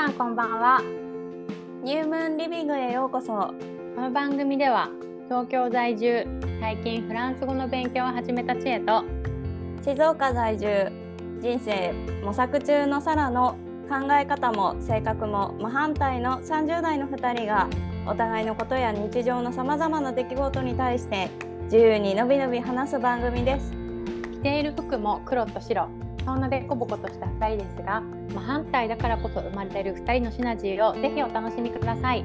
さんこんばんは。ニュームーンリビングへようこそ。この番組では東京在住最近フランス語の勉強を始めた知恵と静岡在住人生模索中のサラの考え方も性格も真反対の30代の2人がお互いのことや日常のさまざまな出来事に対して自由にのびのび話す番組です。着ている服も黒と白そんなでこぼことした2人ですが真反対だからこそ生まれる2人のシナジーをぜひお楽しみください。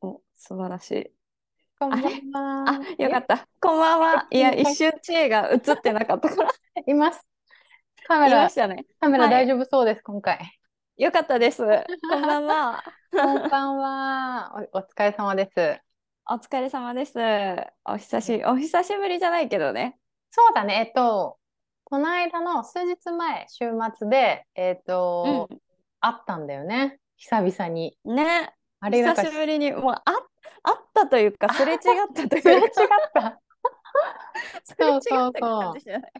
お素晴らしい。こんばんは。あよかった。こんばんは。いや一瞬知恵が映ってなかったから。います。カメいまラね。カメラはい。大丈夫そうです、今回。よかったです。こんばんは。こんばんは。おお疲れ様です。お疲れ様です。お久しお久しぶりじゃないけどね。そうだね。えっとこの間の数日前週末でえっと、会ったんだよね。久々に。ね。あれ久しぶりにもうああったというか すれ違ったというすれ違っかた。そうそうった感じじゃない。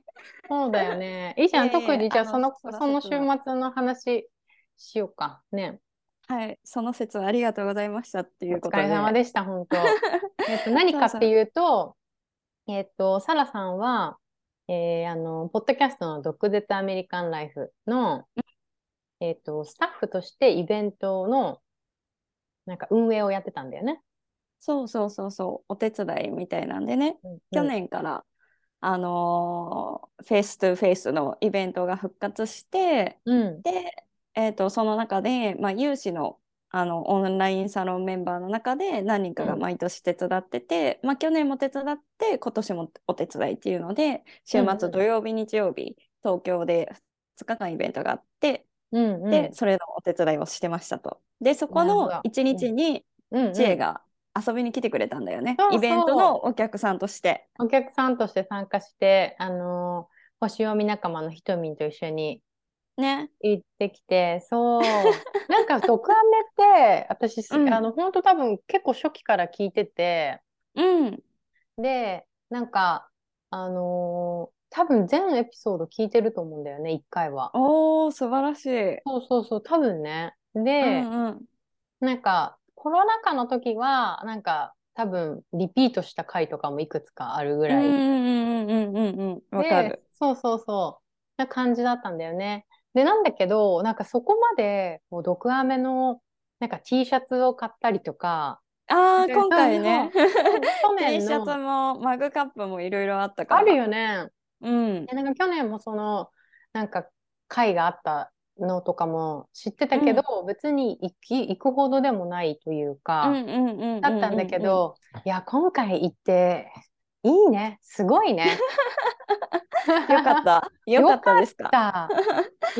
そうだよね。いいじゃん、特にじゃあその、その週末の話しようか。ね。はい。その節ありがとうございましたっていうことで。疲れ様でした、本当。えっと、何かっていうと、えっと、サラさんは、えーあの、ポッドキャストの毒舌アメリカンライフの、えっと、スタッフとしてイベントの、なんか運営をやってたんだよね。そうそうそうそうお手伝いみたいなんでねうん去年からあのー face to face のイベントが復活してうん。で、えー、とその中で、まあ、有志のあのオンラインサロンメンバーの中で何人かがうん。毎年手伝ってて、まあ、去年も手伝って今年もお手伝いっていうので週うんうん。末土曜日日曜日東京で2日間イベントがあって、うんうん。でそれのお手伝いをしてましたと。でそこの1日にうん。うん知恵が遊びに来てくれたんだよね、そうそう。イベントのお客さんとして。お客さんとして参加して、あのー星読み仲間のひとみんと一緒にね。行ってきて、そう。なんか、毒アメって、私、すうんあの、本当多分結構初期から聞いてて、うん。で、なんか、あのー多分全エピソード聞いてると思うんだよね、一回は。おー素晴らしい。そうそうそう、多分ね。うで、んうん。なんか、コロナ禍の時は、なんか、多分、リピートした回とかもいくつかあるぐらい。うんうんうんうんうんうん。わかでる。、そうそうそう。な感じだったんだよね。で、なんだけど、なんかそこまで、こう、毒アメの、なんか T シャツを買ったりとか、ああ、で今回ね。去 T 年シャツの、もマグカップもいろいろあったから。あるよね。うん。でなんか去年もその、なんか会があったのとかも知ってたけど、別に行き、行くほどでもないといううんか、うんうんうんだったんだけど、いや、今回行って、いいね。すごいね。よかった。よかったですか。た。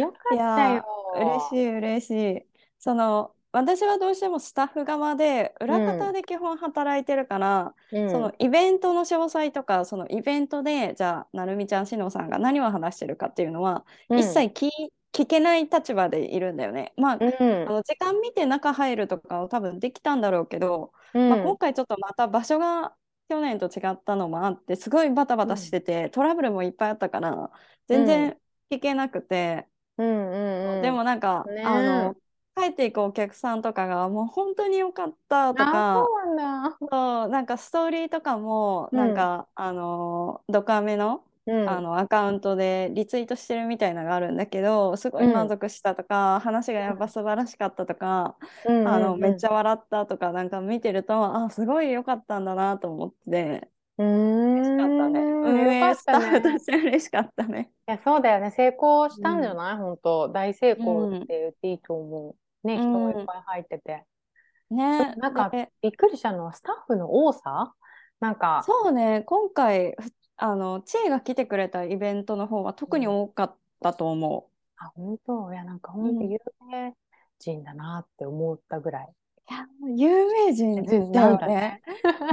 よかいったやよ。ー嬉しい嬉しい。その私はどうしてもスタッフ側で裏方で基本働いてるから、うんそのイベントの詳細とかそのイベントでじゃあなるみちゃんしのさんが何を話してるかっていうのは、うん一切聞聞けない立場でいるんだよね。まあ、うんあの時間見て中入るとかは多分できたんだろうけど、うんまあ、今回ちょっとまた場所が去年と違ったのもあってすごいバタバタしてて、トラブルもいっぱいあったから全然聞けなくて、うんうんうん。でもなんか、ねあの帰っていくお客さんとかがもう本当に良かったとあ、かそうなんかストーリーとかもうん。なんか、あのドカメの,、うん。あのアカウントでリツイートしてるみたいなのがあるんだけどすごいうん。満足したとか、話がやっぱ素晴らしかったとか、うんあのうん。めっちゃ笑ったとかなんか見てるとあすごい良かったんだなと思って。うーん。嬉しかったね。運営スタッフとして嬉しかったね。いや、そうだよね。成功したんじゃない？本当。大成功うん。って言っていいと思う。ね、うん人もいっぱい入ってて。ねなんかで。びっくりしたのは、スタッフの多さ？なんか、そうね、今回、ふあの、知恵が来てくれたイベントの方は特に多かったと思あ、本当？いや、なんか本当うん有名人だなって思ったぐらい。う。いや、有名人人だよね。ね。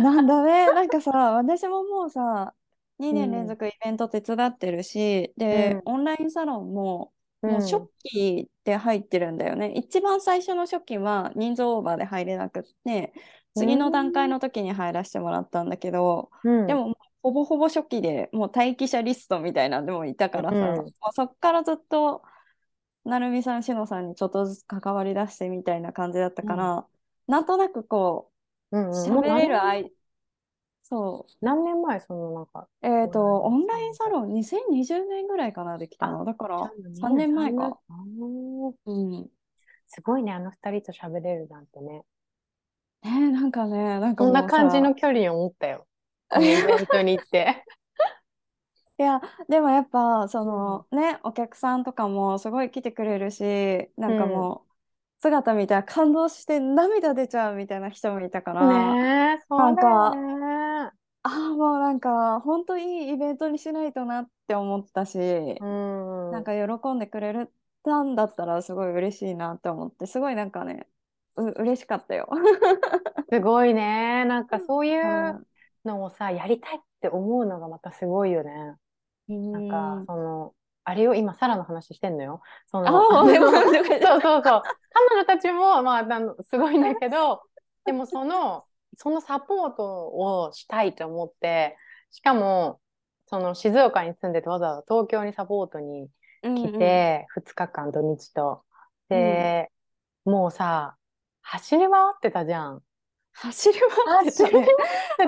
なんだね。なんかさ、私ももうさ、2年うん連続イベント手伝ってるし、で、オンラインサロンも、もう初期で入ってるんだよね。一番最初の初期は人数オーバーで入れなくって、次の段階の時に入らせてもらったんだけど、うん、でもほぼほぼ初期でもう待機者リストみたいなんでもいたからさ、うんまあ、そっからずっと成美さん、しのさんにちょっとずつ関わり出してみたいな感じだったから、なんとなくこう、うんうん。喋れるもうあい、そ何年前？そのなんか。う、えっ、と、オオンラインサロン2020年ぐらいかな、できたの。だからじゃあ3年前か。。うん。すごいね、あの二人と喋れるなんてね。ねえなんかね、なんかこんな感じの距離を持ったよ。イベントに行って。いや、でもやっぱ、そのね、お客さんとかもすごい来てくれるし、なんかもう、姿見たら感動して涙出ちゃうみたいな人もいたから、ねえ、そうだよね。ああ、もうなんか、本当いいイベントにしないとなって思ったし、うん。なんか喜んでくれるたんだったらすごい嬉しいなって思って、すごいなんかね、う、嬉しかったよ。すごいね。なんかそういうんうのをさ、やりたいって思うのがまたすごいよね。なんうかん、その、あれよ、今、サラの話してんのよ。そあの、そうそうそう。彼女たちも、まあ、あのすごいんだけど、でもその、そのサポートをしたいと思って、しかも、その静岡に住んでてわざわざ東京にサポートに来て、2日間土日と。で、もうさ、走り回ってたじゃん。走り回ってて。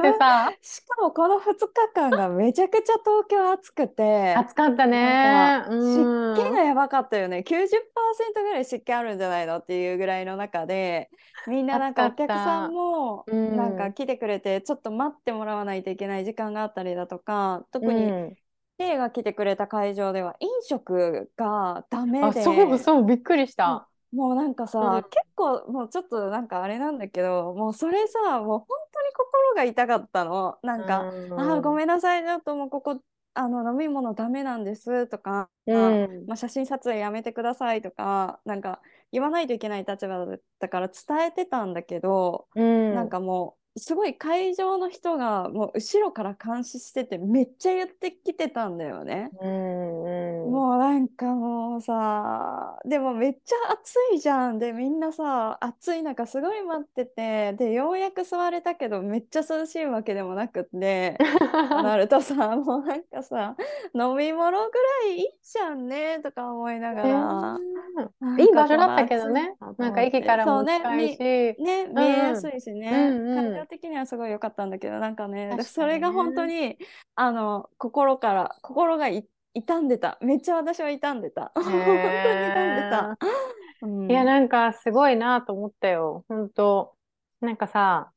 て。さ、しかもこの2日間がめちゃくちゃ東京暑くて、暑かったね。湿気がやばかったよね。90%ぐらい湿気あるんじゃないのっていうぐらいの中で、みんななんかお客さんもうん。なんか来てくれて、ちょっと待ってもらわないといけない時間があったりだとか、特にうん。が来てくれた会場では飲食がダメあ、で、そうそう、びっくりした。もうなんかさ、うん。結構もうちょっとなんかあれなんだけど、もうそれさ、もう本当に心が痛かったの。なんか、うん。あーごめんなさい、ちょっともうここ、あの飲み物ダメなんですとか、うん。まあ、写真撮影やめてくださいとか、なんか言わないといけない立場だったから伝えてたんだけど、うん。なんかもう、すごい会場の人がもう後ろから監視しててめっちゃ言ってきてたんだよね。うんうんもうなんかもうさ、でもめっちゃ暑いじゃん。で、みんなさ、暑い中すごい待ってて、で、ようやく座れたけど、めっちゃ涼しいわけでもなくって、となるとさ、もうなんかさ、飲み物ぐらいいいじゃんね、とか思いながら。なんかいい場所だったけどね。なんか駅からも近いし。ね、見えやすいしね、うんうん会場的にはすごい良かったんだけど、なんかね、それが本当に、あの、心から、心がい傷んでた。めっちゃ私は傷んでた。本当に傷んでた。うんいや、なんかすごいなと思ったよ。本当なんかさ、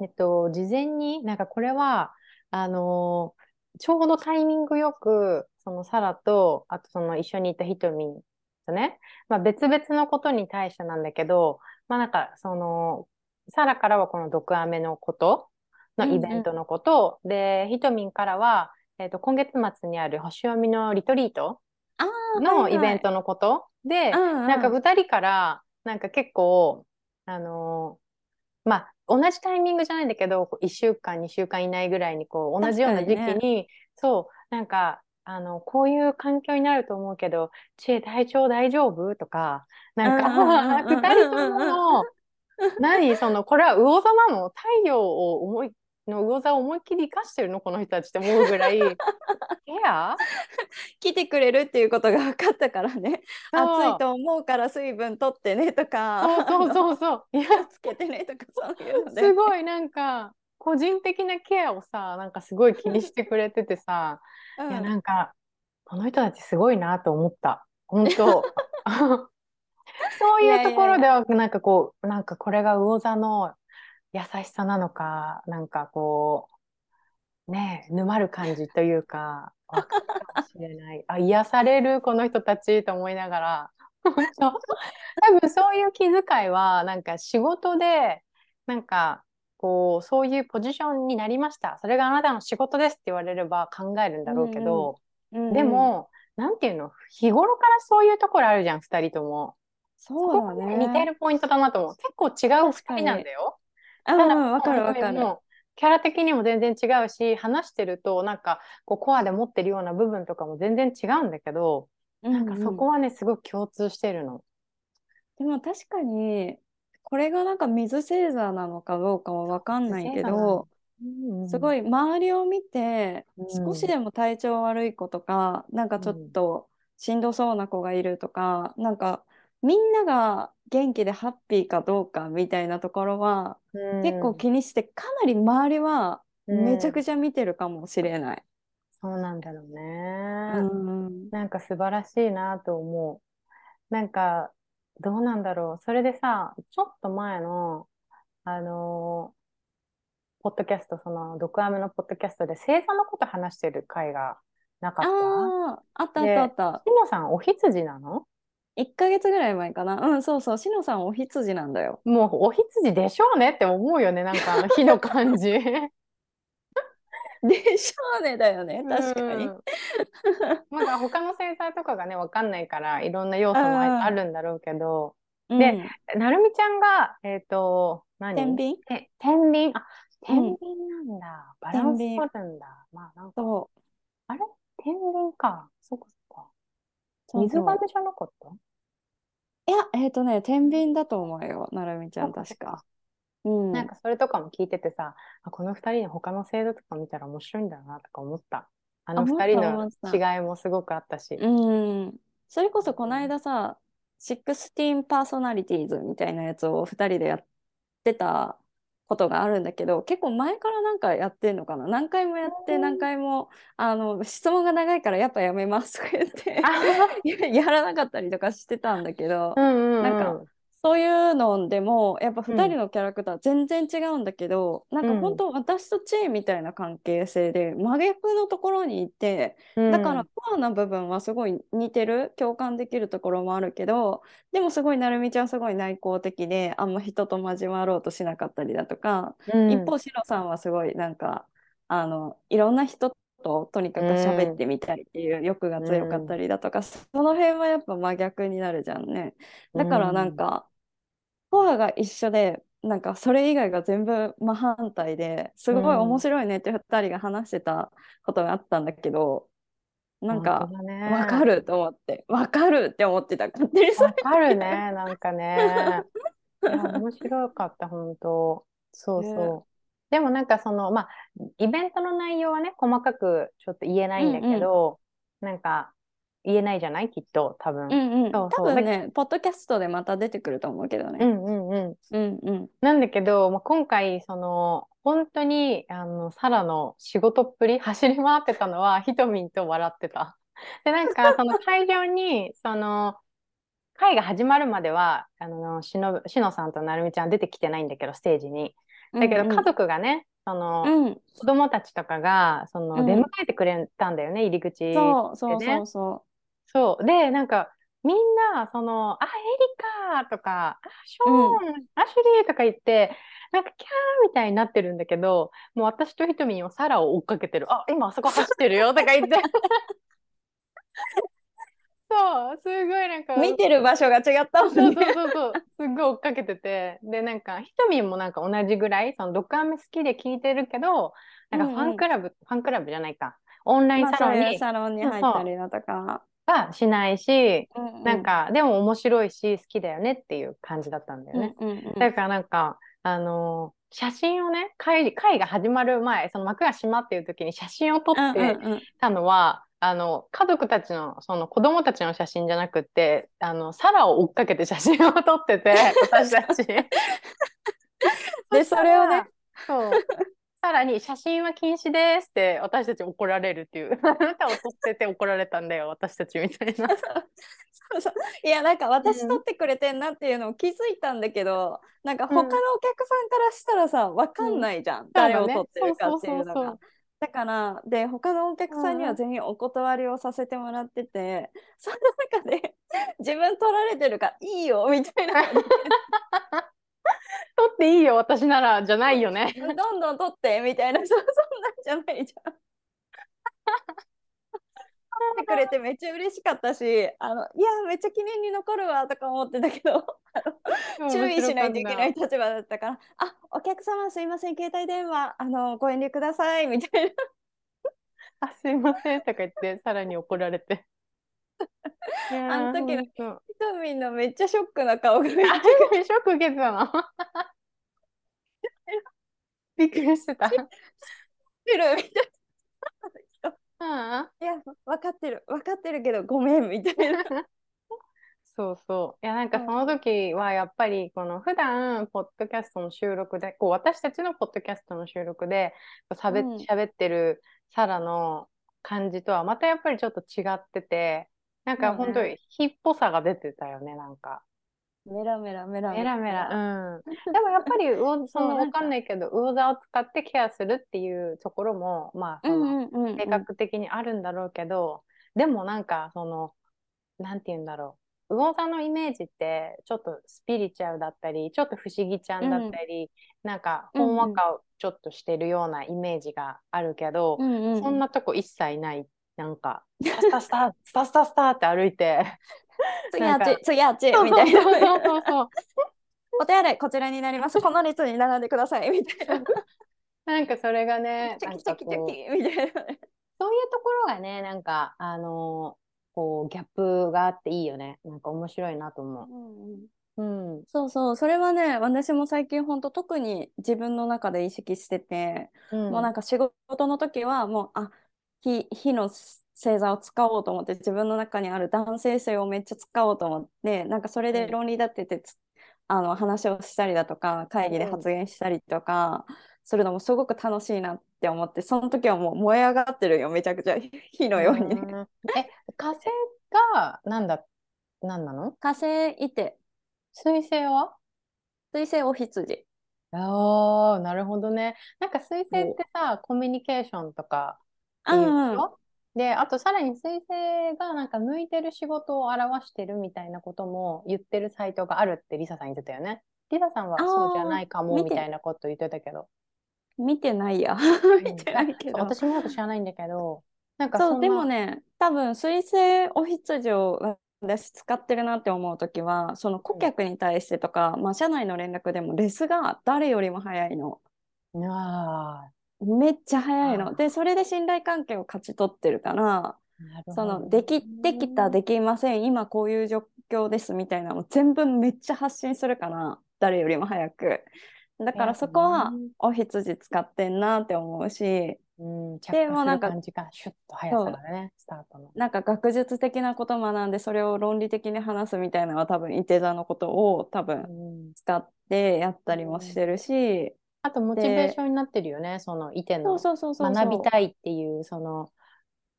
えっと、事前に、なんかこれは、あのーちょうどタイミングよく、そのサラと、あとその一緒にいたひとみんとね、まあ別々のことに対してなんだけど、まあなんかその、サラからはこの毒アメのことのイベントのこと、で、ひとみんからは、えっと、今月末にある星読みのリトリートのイベントのこと。で、うんうん。なんか二人から、なんか結構、あのーまあ、同じタイミングじゃないんだけど、こう1週間、2週間以内ぐらいに、こう、同じような時期にに、そう、なんか、あの、こういう環境になると思うけど、知恵体調大丈夫？とか、なんか、うんうんうんうん 二人とも、何その、これは魚座なの？太陽を思い、の魚座を思いっきり生かしてるの？この人たちって思うぐらい、ケア来てくれるっていうことが分かったからね。暑いと思うから水分取ってねとか、そうそうそうそう。いや、気をつけてねとかそういう。すごいなんか、個人的なケアをさ、なんかすごい気にしてくれててさ、うんいや、なんか、この人たちすごいなと思った。本当。そういうところでは、なんかこう、なんかこれが魚座の優しさなのか、なんかこう、ねえ、沼る感じというか、わかるかもしれない。あ、癒される、この人たちと思いながら。多分そういう気遣いは、なんか仕事で、なんか、こう、そういうポジションになりました。それがあなたの仕事ですって言われれば考えるんだろうけど、うんうんでも、なんていうの、日頃からそういうところあるじゃん、二人とも。そうだね。似てるポイントだなと思う。結構違う二人なんだよ。うんわかるわかる。キャラ的にも全然違うし、話してると、なんか、こう、コアで持ってるような部分とかも全然違うんだけど、なんかそこはね、すごく共通してるの。でも確かに、これがなんか水星座なのかどうかはわかんないけ水星座など、すごい周りを見て、うん少しでも体調悪い子とかなんかちょっとしんどそうな子がいるとか、なんかみんなが元気でハッピーかどうかみたいなところは、うん結構気にしてかなり周りはうんめちゃくちゃ見てるかもしれない。そうなんだろうね。うんなんか素晴らしいなと思う。なんか、どうなんだろう。それでさ、ちょっと前の、あのーポッドキャスト、その、毒アメのポッドキャストで星座のこと話してる回がなかった？ああ、あったあったあった。しのさん、お羊なの？1ヶ月ぐらい前かな。うん、そうそう。しのさんお羊なんだよ。もう、お羊でしょうねって思うよね。なんか、あの、火の感じ。でしょうねだよね。確かに。うんまだ他の星座とかがね、わかんないから、いろんな要素もうんああるんだろうけど、うんでなるみちゃんが、えっ、と、何？天秤？て天秤？あ、うん天秤なんだ。バランス取天るんだ。まあなんか。あれ？天秤か。そっかそっか。水亀じゃなかった？いや、えっ、とね、天秤だと思うよ、なるみちゃん、確か。うん。なんかそれとかも聞いててさ、あこの二人の他の星座とか見たら面白いんだなとか思った。あの思った二人の違いもすごくあったし。うん。それこそこの間さ、16パーソナリティーズみたいなやつを2人でやってたことがあるんだけど、結構前からなんかやってんのかな？何回もやって、うん何回も、あの、質問が長いからやっぱやめますとか言って、やらなかったりとかしてたんだけどう、んうんうん。なんかそういうのでもやっぱうん。2人のキャラクター全然違うんだけど、なんか本当私とチェーみたいな関係性で真逆のところにいて、うん、だからコアな部分はすごい似てる共感できるところもあるけどでもすごいなるみちゃんすごい内向的であんま人と交わろうとしなかったりだとか、うん、一方シロさんはすごいなんかあのいろんな人ととにかく喋ってみたいっていう欲が強かったりだとか、その辺はやっぱ真逆になるじゃんね。だからなんか、コアが一緒でなんかそれ以外が全部真反対ですごい面白いねって2人が話してたことがあったんだけど、なんか本当だねわかると思ってわかるって思ってた勝手にそれわかるね、なんかね。面白かった、本当。そうそう。ねでもなんかその、まあ、イベントの内容はね、細かくちょっと言えないんだけど、なんか、言えないじゃない？きっと、多分。うんうんそうそう多分ねポッドキャストでまた出てくると思うけどね。うんうんうん。うんうんなんだけど、まあ、今回、その、本当に、あの、サラの仕事っぷり、走り回ってたのは、ひとみんと笑ってた。で、なんか、その会場に、その、会が始まるまでは、あの、しのぶ、しのさんとなるみちゃん出てきてないんだけど、ステージに。だけど、うんうん家族がね、その、うん、子供たちとかが、その、うん出迎えてくれたんだよね、入り口。そうそうでねそうそそう。で、なんか、みんな、その、あ、エリカとか、あ、ショーン、アシュリーとか言って、なんか、キャーみたいになってるんだけど、もう私とひとみんはサラを追っかけてる。あ、今あそこ走ってるよとか言って。そう、すごいなんか、う見てる場所が違ったもんそうね。そうそうそう、すっごい追っかけてて、で、なんか、ひとみんもなんか同じぐらい、その、ドクアメ好きで聞いてるけど、なんかファンクラブ、ファンクラブじゃないか、オンラインまあサロンにそういうサロンに入ったりだとか。はしないし、うんうんなんか、でも面白いし、好きだよねっていう感じだったんだよね。うんうんうんだからなんか、あのー写真をね、会会が始まる前、その幕が閉まっている時に写真を撮うんってうんうんたのは、あの、家族たちの、その子供たちの写真じゃなくって、あの、サラを追っかけて写真を撮ってて、私たち。でそれをね、そう。さらに写真は禁止ですって私たち怒られるっていう。あなたを撮ってて怒られたんだよ、私たちみたいな。そうそう。いやなんか私うん。撮ってくれてんなっていうのを気づいたんだけど、なんか他のお客さんからしたらさ分かんないじゃん、誰を撮ってるかっていうのが。だからで他のお客さんには全員お断りをさせてもらってて、その中で自分撮られてるからいいよみたいな 撮っていいよ、私なら、じゃないよね。どんどん撮ってみたいなそそんなんじゃないじゃん。撮ってくれてめっちゃ嬉しかったしあのいやめっちゃ記念に残るわとか思ってたけど 注意しないといけない立場だったから「あお客様すいません携帯電話あのご遠慮ください」みたいなあ、すいませんとか言って、さらに怒られて。あの時のひとみんのめっちゃショックな顔がショック受けてたの？びっくりしてた。てるみたいあな。いや、分かってる、分かってるけど、ごめんみたいな。そうそう。いや、なんかうんその時はやっぱり、この普段、ポッドキャストの収録で、こう、私たちのポッドキャストの収録で、しゃべ、ってるサラの感じとは、またやっぱりちょっと違ってて、なんか本当に火っぽさが出てたよね、なんか。メラメラメラメラ。メラ、うん。でもやっぱり魚、その、わか。かんないけど、魚座を使ってケアするっていうところも、まあ、その、うんうんうんうん。性格的にあるんだろうけど、でもなんかそのなんて言うんだろう。魚座のイメージってちょっとスピリチュアルだったりちょっと不思議ちゃんだったり、なんかほんわかちょっとしてるようなイメージがあるけど、うんうん。そんなとこ一切ないなんかスタスタスタスタスタって歩いて。次あっち次あっちみたいな。お手洗いこちらになります。この列に並んでください。みたいな。なんかそれがねチキチョキチキみたいな。ねそういうところがねなんかあのーこうギャップがあっていいよね。なんか面白いなと思う。うんそうそう。それはね私も最近本当特に自分の中で意識してて、うん。もうなんか仕事の時はもうあ火火の星座を使おうと思って自分の中にある男性性をめっちゃ使おうと思ってなんかそれで論理立ててつ、あの話をしたりだとか会議で発言したりとかするのもすごく楽しいなって思ってその時はもう燃え上がってるよめちゃくちゃ火のように。ね。ん。え、火星がなんだ、なんなの？火星いて。水星は？水星お羊。ああ、なるほどね。なんか水星ってさ、コミュニケーションとかっていううんでしょで、あとさらに水星がなんか向いてる仕事を表してるみたいなことも言ってるサイトがあるってリサさん言ってたよね。リサさんはそうじゃないかもみたいなこと言ってたけど。見てないや。見てないけど。私もよく知らないんだけど、なんかそうでもね多分水星お羊を私使ってるなって思う時はその顧客に対してとか、まあ、社内の連絡でもレスが誰よりも早いの。あめっちゃ早いの。でそれで信頼関係を勝ち取ってるからそど。のできできたできません。今こういう状況ですみたいなのを全部めっちゃ発信するから誰よりも早く。だからそこはうんお羊使ってんなって思うしうん、着でもなんかシュッと速さがね、スタートの。なんか学術的なことを学んでそれを論理的に話すみたいなのは多分いて座のことを多分うん。使ってやったりもしてるし、あと、モチベーションになってるよね、その、いてそうのそうそうそう。学びたいっていう、その、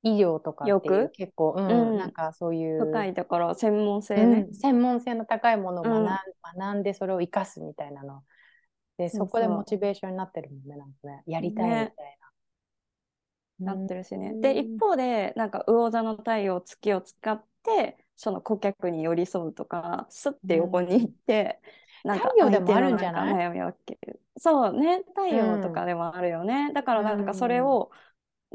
医療とかっていう欲？結構、うん、うん。なんかそういう、深いところ専門性うねん、専門性の高いものを学ん,、うん。学んで、それを生かすみたいなの。で、そこでモチベーションになってるもんね、なんかね、やりたいみたいね。な。なってるしね。うんで一方でなんか魚座の太陽月を使ってその顧客に寄り添うとかスッて横に行って、なんか太陽でもあるんじゃない？悩みけるそうね太陽とかでもあるよね、だからなんかそれを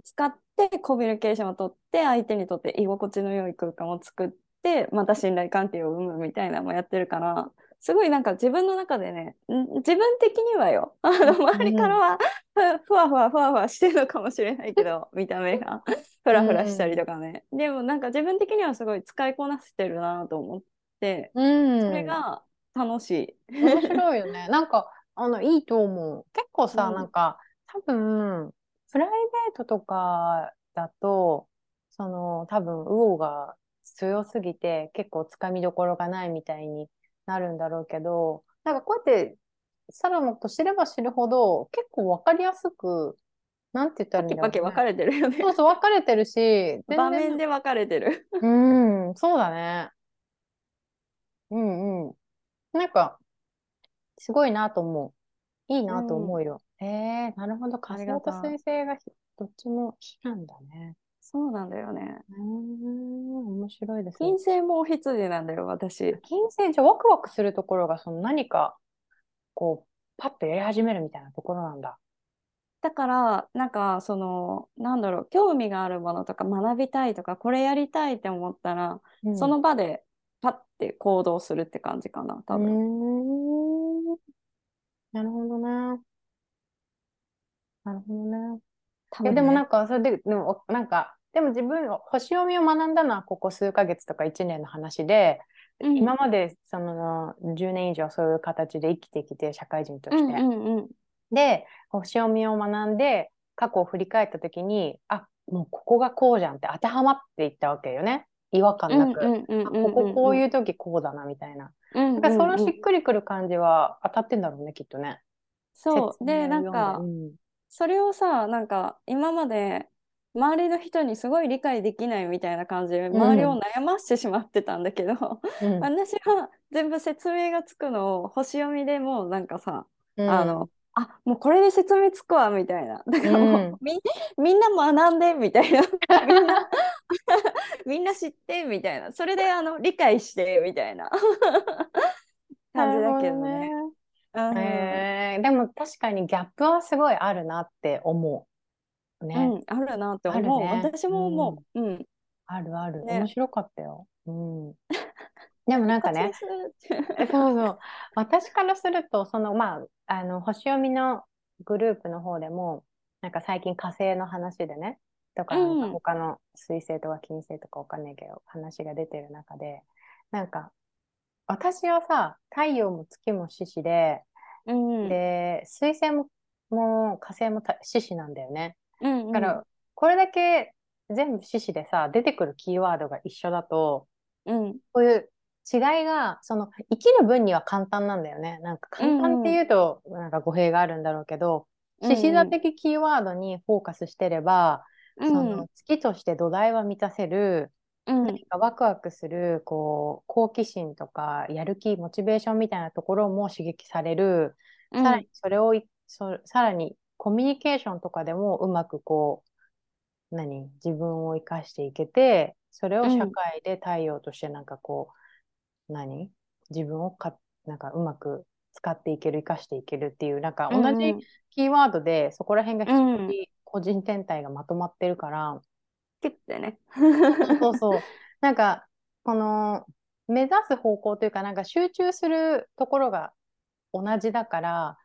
使ってコミュニケーションを取って相手にとって居心地の良い空間を作ってまた信頼関係を生むみたいなのもやってるからすごいなんか自分の中でねん自分的にはよ。あの周りからはふふわふわふわふわしてるのかもしれないけど見た目が。ふらふらしたりとかね、でもなんか自分的にはすごい使いこなせてるなと思ってうん、それが楽しい。面白いよね。なんか、あの、いいと思う。結構さ、うんなんか、多分、プライベートとかだと、その、多分、魚が強すぎて、結構つかみどころがないみたいになるんだろうけど、なんかこうやって、サラのこと知れば知るほど、結構わかりやすく、なんて言ったらいいんだろう、パキパキ分かれてるよね。そうそう、分かれてるし、場面で分かれてる。うん、そうだね。うんうん。なんか、すごいなと思う。いいなと思うよ。ええなるほど。火星と水星がひどっちも火なんだね。そうなんだよね。うーん、面白いですね金。星もお羊なんだよ、私。金星、じゃあワクワクするところが、その何か、こう、パッとやり始めるみたいなところなんだ。だから、なんか、その、なんだろう、興味があるものとか学びたいとか、これやりたいって思ったら、うんその場でパッて行動するって感じかな、多う分。なるほどね。なるほどね。いや、多分ねでもなんか、それで、でも、なんか、でも自分、星読みを学んだのはここ数ヶ月とか1年の話で、うん今までその10年以上そういう形で生きてきて、社会人として。うんうんうんで、星読みを学んで、過去を振り返った時に、あ、もうここがこうじゃんって当てはまっていったわけよね。違和感なく。こここういう時こうだなみたいな。だからそのしっくりくる感じは当たってんだろうね、きっとね。そう。で、なんか、うん、それをさ、なんか今まで周りの人にすごい理解できないみたいな感じで周りを悩ましてしまってたんだけど、うん、私は全部説明がつくのを星読みでもうなんかさ、うん、あのあもうこれで説明つくわみたいな。だからもう、うん、みみんな学んでみたいな。みんな みんな知ってみたいな。それであの理解してみたいな。感じだけどね。えー、でも確かにギャップはすごいあるなって思う。ね、うん、あるなって思う、ね、私も思う。うん、あるある、ね、面白かったよ。うん、でもなんかね そうそう。私からするとそのまああの星読みのグループの方でもなんか最近火星の話でねとかなんか他の水星とか金星とかわかんないけど、話が出てる中でなんか私はさ太陽も月も獅子で、うん、で水星もも火星も獅子なんだよね、うんうん、だからこれだけ全部獅子でさ出てくるキーワードが一緒だと、うん、こういう違いがその生きる分には簡単なんだよね。なんか簡単っていうと、なんか語弊があるんだろうけど獅子座的キーワードにフォーカスしてれば、うん、その月として土台は満たせる、うん、何かワクワクするこう好奇心とかやる気モチベーションみたいなところも刺激される、うん、さらにそれをそさらにコミュニケーションとかでもうまくこう何自分を生かしていけてそれを社会で太陽としてなんかこう、何？自分をかなんかうまく使っていける生かしていけるっていうなんか同じキーワードでそこら辺が一人個人天体がまとまってるから、キュッてね。そうそうなんかこの目指す方向というかなんか集中するところが同じだから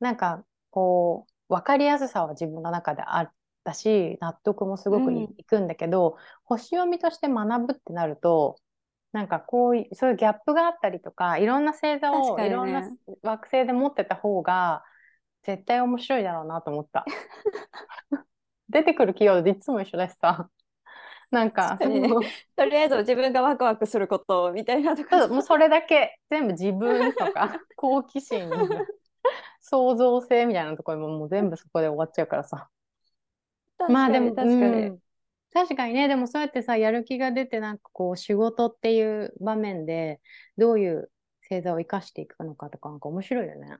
なんかこう分かりやすさは自分の中であったし納得もすごくい,、くんだけど、星読みとして学ぶってなるとなんかこういうそういうギャップがあったりとかいろんな星座を、いろんな惑星で持ってた方が絶対面白いだろうなと思った。出てくるキーワードでいつも一緒だしさ。なんか、ね、とりあえず自分がワクワクすることみたいなとか。もうそれだけ全部自分とか 好奇心創造性みたいなところももう全部そこで終わっちゃうからさ。まあでも確かに、うん、確かにね。でもそうやってさやる気が出てなんかこう仕事っていう場面でどういう星座を生かしていくのかとかなんか面白いよね。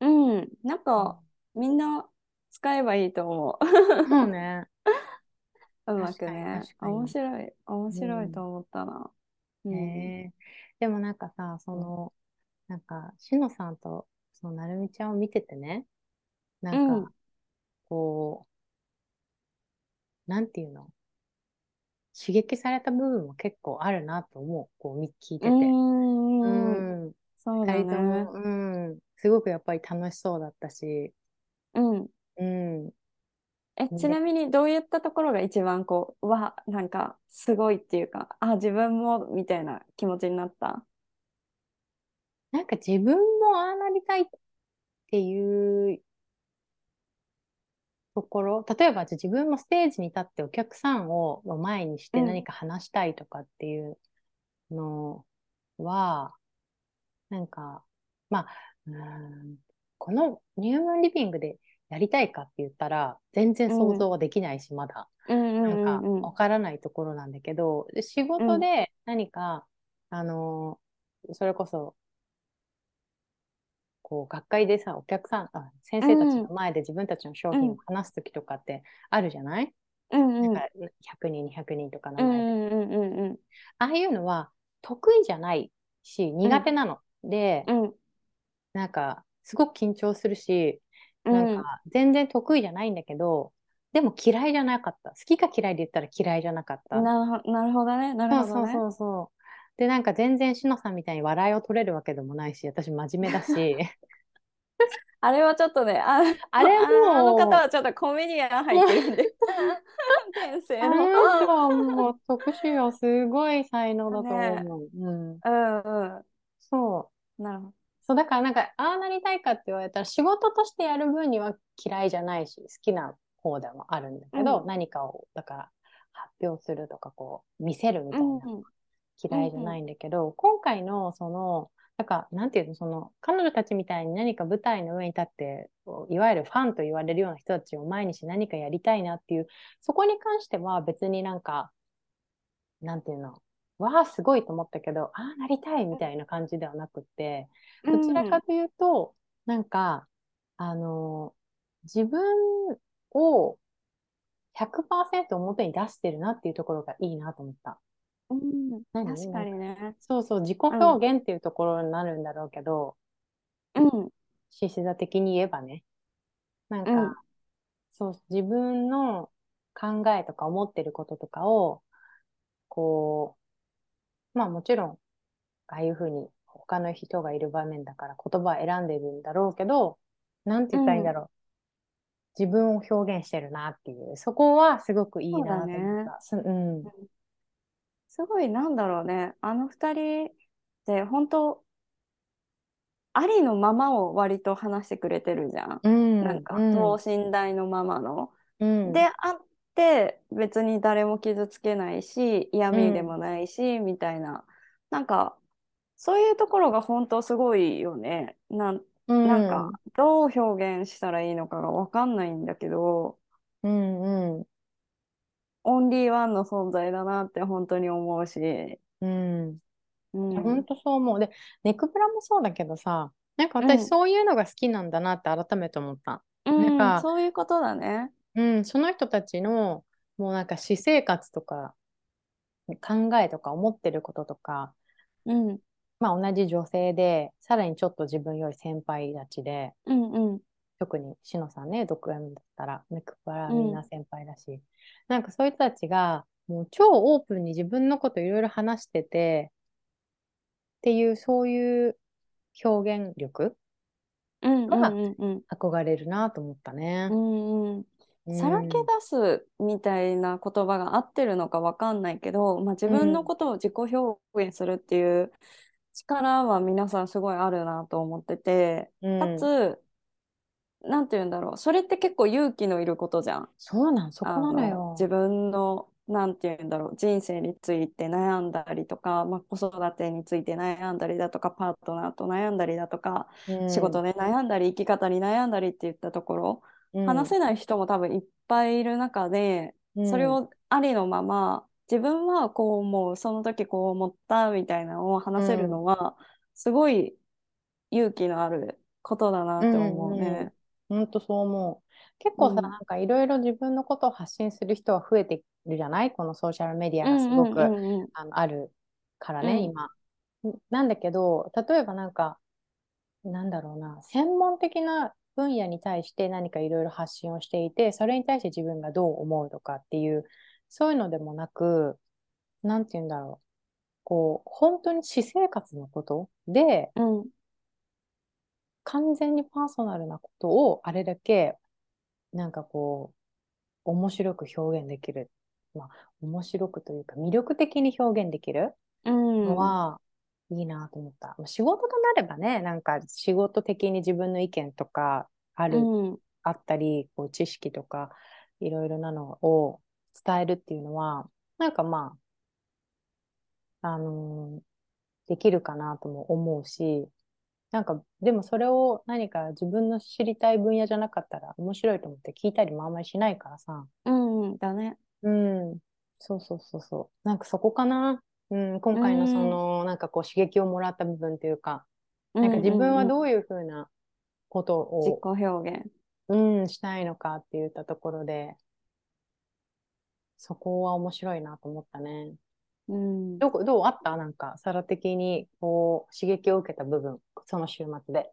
うん、なんか、みんな使えばいいと思う。そうね。うまくね。面白い、面白いと思ったな。うん、え。ー、でもなんかさ、その、なんか、しのさんと、そのなるみちゃんを見ててね、なんか、うん、こう、なんていうの？刺激された部分も結構あるなと思う。こう、聞いてて。うん。うん。そうだね。とも、うん。すごくやっぱり楽しそうだったし、うん。うん。え、ちなみにどういったところが一番こう、わ、なんかすごいっていうか、あ、自分もみたいな気持ちになった？なんか自分もああなりたいっていうところ、例えばじゃ自分もステージに立ってお客さんを前にして何か話したいとかっていうのは、うん、なんか、まあ、うんこのニュームンリビングでやりたいかって言ったら全然想像はできないし、うん、まだ、なんかわからないところなんだけど仕事で何か、うん、あのそれこそこう学会でさお客さんあ先生たちの前で自分たちの商品を話す時とかってあるじゃない、うんうん、なんか100人200人とかの前で、ああいうのは得意じゃないし苦手なの、で、なんかすごく緊張するし、なんか全然得意じゃないんだけど、でも嫌いじゃなかった。好きか嫌いで言ったら嫌いじゃなかった。ななるほどね。なるほどね。そうそうそうで、なんか全然しのさんみたいに笑いを取れるわけでもないし、私真面目だし。あれはちょっとね、ああれもあの方はちょっとコメディアン入ってるんで。天性の。あれはもう特殊はすごい才能だと思う。ね、うん、うんうん。そう。なるほど。そう、だからなんか、ああなりたいかって言われたら、仕事としてやる分には嫌いじゃないし、好きな方でもあるんだけど、うん何かを、だから、発表するとか、こう、見せるみたいな、嫌いじゃないんだけど、今回の、その、なんか、なんていうの、その、彼女たちみたいに何か舞台の上に立って、いわゆるファンと言われるような人たちを前にして何かやりたいなっていう、そこに関しては別になんか、なんていうの、わあ、すごいと思ったけど、ああ、なりたいみたいな感じではなくって、どちらかというと、なんか、あの、自分を100%表に出してるなっていうところがいいなと思った。うん、確かにね。そうそう、自己表現っていうところになるんだろうけど、うん、獅子座的に言えばね、なんか、うん。そう、自分の考えとか思ってることとかを、こう、まあもちろん、ああいうふうに他の人がいる場面だから言葉を選んでるんだろうけど、なんて言ったらいいんだろう。自分を表現してるなっていう、そこはすごくいいなと思った。すうん。すごいなんだろうね。あの二人って本当ありのままを割と話してくれてるじゃん。うん。なんかうん等身大のままの。うん、であって別に誰も傷つけないし嫌味でもないし、みたいななんかそういうところが本当すごいよね。なんうん、なんかどう表現したらいいのかが分かんないんだけどうんうん。オンリーワンの存在だなって本当に思うし。うん。うん本当そう思う。で、ネクブラもそうだけどさ、なんかうん私そういうのが好きなんだなって改めて思った。うんなんかそういうことだね。うん、その人たちの、もうなんか私生活とか、考えとか思ってることとか、うんまあ同じ女性で、さらにちょっと自分より先輩たちで、うんうん特にしのさんね、独演だったら、ネクブラはみんな先輩だし、なんかそういう人たちが、もう超オープンに自分のこといろいろ話してて、っていう、そういう表現力うんがうんうん。憧れるなと思ったね。う。んうん。うん。さらけ出すみたいな言葉が合ってるのかわかんないけど、まあ、自分のことを自己表現するっていう力は皆さんすごいあるなと思ってて、うん。かつなんて言うんだろう。それって結構勇気のいることじゃん。そうなん、そこなよ。自分のなんて言うんだろう。人生について悩んだりとか、まあ、子育てについて悩んだりだとかパートナーと悩んだりだとか、うん。仕事で悩んだり生き方に悩んだりっていったところ、うん。話せない人も多分いっぱいいる中で、うん。それをありのまま自分はこう思うその時こう思ったみたいなのを話せるのは、すごい勇気のあることだなって思うね。本当そう思う。結構さ、うんなんかいろいろ自分のことを発信する人は増えてるじゃない？このソーシャルメディアがすごく、あのあるからね、うん今。んなんだけど、例えばなんか、なんだろうな、専門的な分野に対して何かいろいろ発信をしていて、それに対して自分がどう思うとかっていう、そういうのでもなく、なんて言うんだろう。こう、本当に私生活のことで、うん完全にパーソナルなことをあれだけなんかこう面白く表現できる、まあ、面白くというか魅力的に表現できるうん。のはいいなと思った、まあ仕事となればねなんか仕事的に自分の意見とかある、うん。あったりこう知識とかいろいろなのを伝えるっていうのはなんかまああのーできるかなとも思うしなんかでもそれを何か自分の知りたい分野じゃなかったら面白いと思って聞いたりもあんまりしないからさ。うんうんだね。うん。そうそうそうそう。なんかそこかな、うん、今回のそのなんかこう刺激をもらった部分というかなんか自分はうどういうふうなこと自己を、表現。うん、したいのかって言ったところでそこは面白いなと思ったね。うんどこ、どうあった？なんか、サラ的に、こう、刺激を受けた部分、その週末で。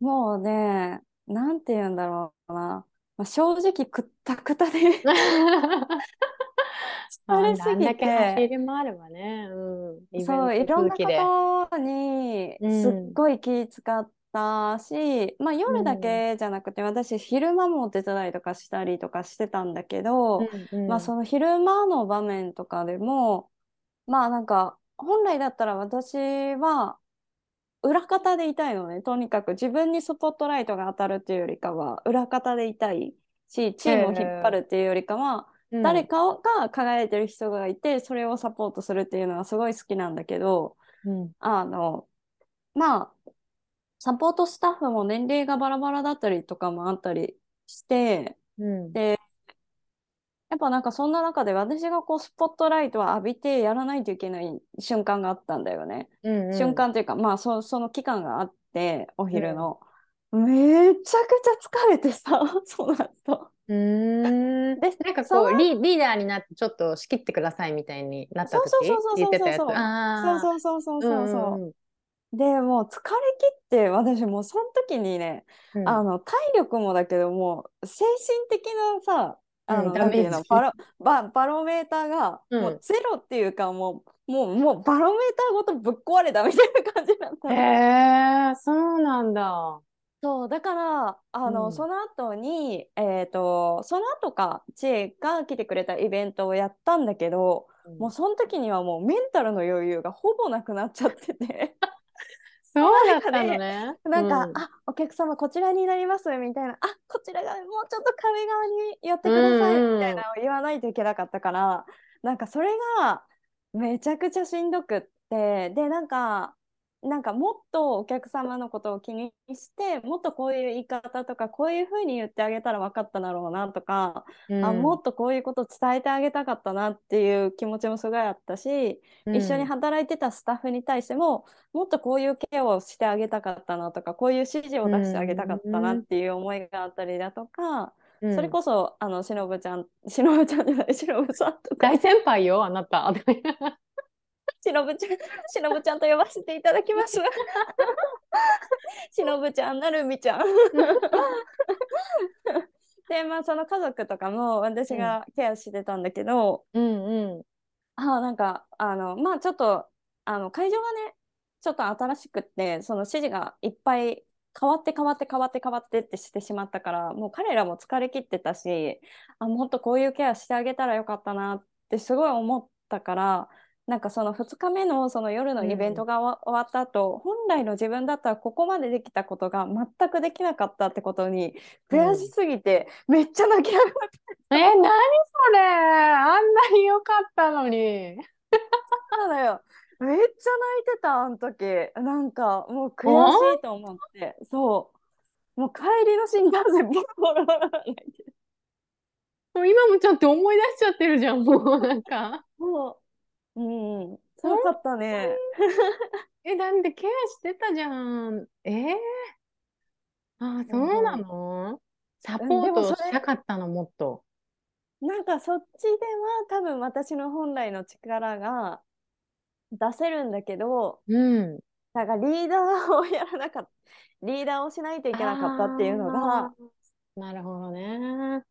もうね、なんて言うんだろうな。まあ、正直くったくたで 疲れすぎあんだけ走て、り回ればね、うん。そう、トいろんな。ことにうんすっごい気使ったし、まあ夜だけじゃなくて、私昼間もお手伝いとかしたりとかしてたんだけど、うんうん。まあその昼間の場面とかでも、まあなんか本来だったら私は裏方でいたいのね。とにかく自分にスポットライトが当たるっていうよりかは裏方でいたいしチームを引っ張るっていうよりかは、うん。誰かが輝いてる人がいてそれをサポートするっていうのはすごい好きなんだけどうん。あのまあサポートスタッフも年齢がバラバラだったりとかもあったりしてうん。でやっぱなんかそんな中で私がこうスポットライトを浴びてやらないといけない瞬間があったんだよね。うんうん。瞬間というかまあそその期間があってお昼の、めちゃくちゃ疲れてさ そうなると。うーん。でなんかそのこう。リリーダーになってちょっと仕切ってくださいみたいになった時そうそうそうそう言ってたやつ。そうそうあそうそうそうそう。そうそう。んんでもう疲れ切って私もうその時にね、うんあの体力もだけどもう精神的なさあの、うんなのバロババロメーターがうんもうゼロっていうか、もうもうもうバロメーターごとぶっ壊れたみたいな感じだったの。へえそうなんだ。そうだからあの、うんその後にえっ、とその後か知恵が来てくれたイベントをやったんだけど、もうその時にはもうメンタルの余裕がほぼなくなっちゃってて。そうだったのね。なんか、うん。あお客様こちらになりますみたいな。あこちらがもうちょっと壁側に寄ってくださいうんうん。みたいなのを言わないといけなかったから、なんかそれがめちゃくちゃしんどくって。でなんかなんかもっとお客様のことを気にしてもっとこういう言い方とかこういうふうに言ってあげたら分かっただろうなとか、うん。あもっとこういうこと伝えてあげたかったなっていう気持ちもすごいあったし、一緒に働いてたスタッフに対してももっとこういうケアをしてあげたかったなとかこういう指示を出してあげたかったなっていう思いがあったりだとか、うん。それこそあのしのぶちゃんしのぶちゃんじゃないしのぶさんとか。大先輩よあなた。しのぶちゃんしのぶちゃんと呼ばせていただきます。しのぶちゃんなるみちゃん。でまあその家族とかも私がケアしてたんだけど、うんうんあなんかあのまあちょっとあの会場がねちょっと新しくってその指示がいっぱい変わって変わって変わって変わってってしてしまったからもう彼らも疲れ切ってたしあもっとこういうケアしてあげたらよかったなってすごい思ったからなんかその2日目のその夜のイベントが終わった後、本来の自分だったらここまでできたことが全くできなかったってことに悔しすぎてめっちゃ泣き上がってえ何それ？あんなに良かったのに。たのよ。めっちゃ泣いてたあの時。なんかもう悔しいと思って。そう。もう帰りの新幹線ボロボロ泣いてもう今もちょっと思い出しちゃってるじゃんもうなんか。もううん辛かったねえなんでケアしてたじゃん。えー、あそうなの？サポートしたかったのもっと。なんかそっちでは多分私の本来の力が出せるんだけどうん。なんかリーダーをやらなかったリーダーをしないといけなかったっていうのがなるほどね。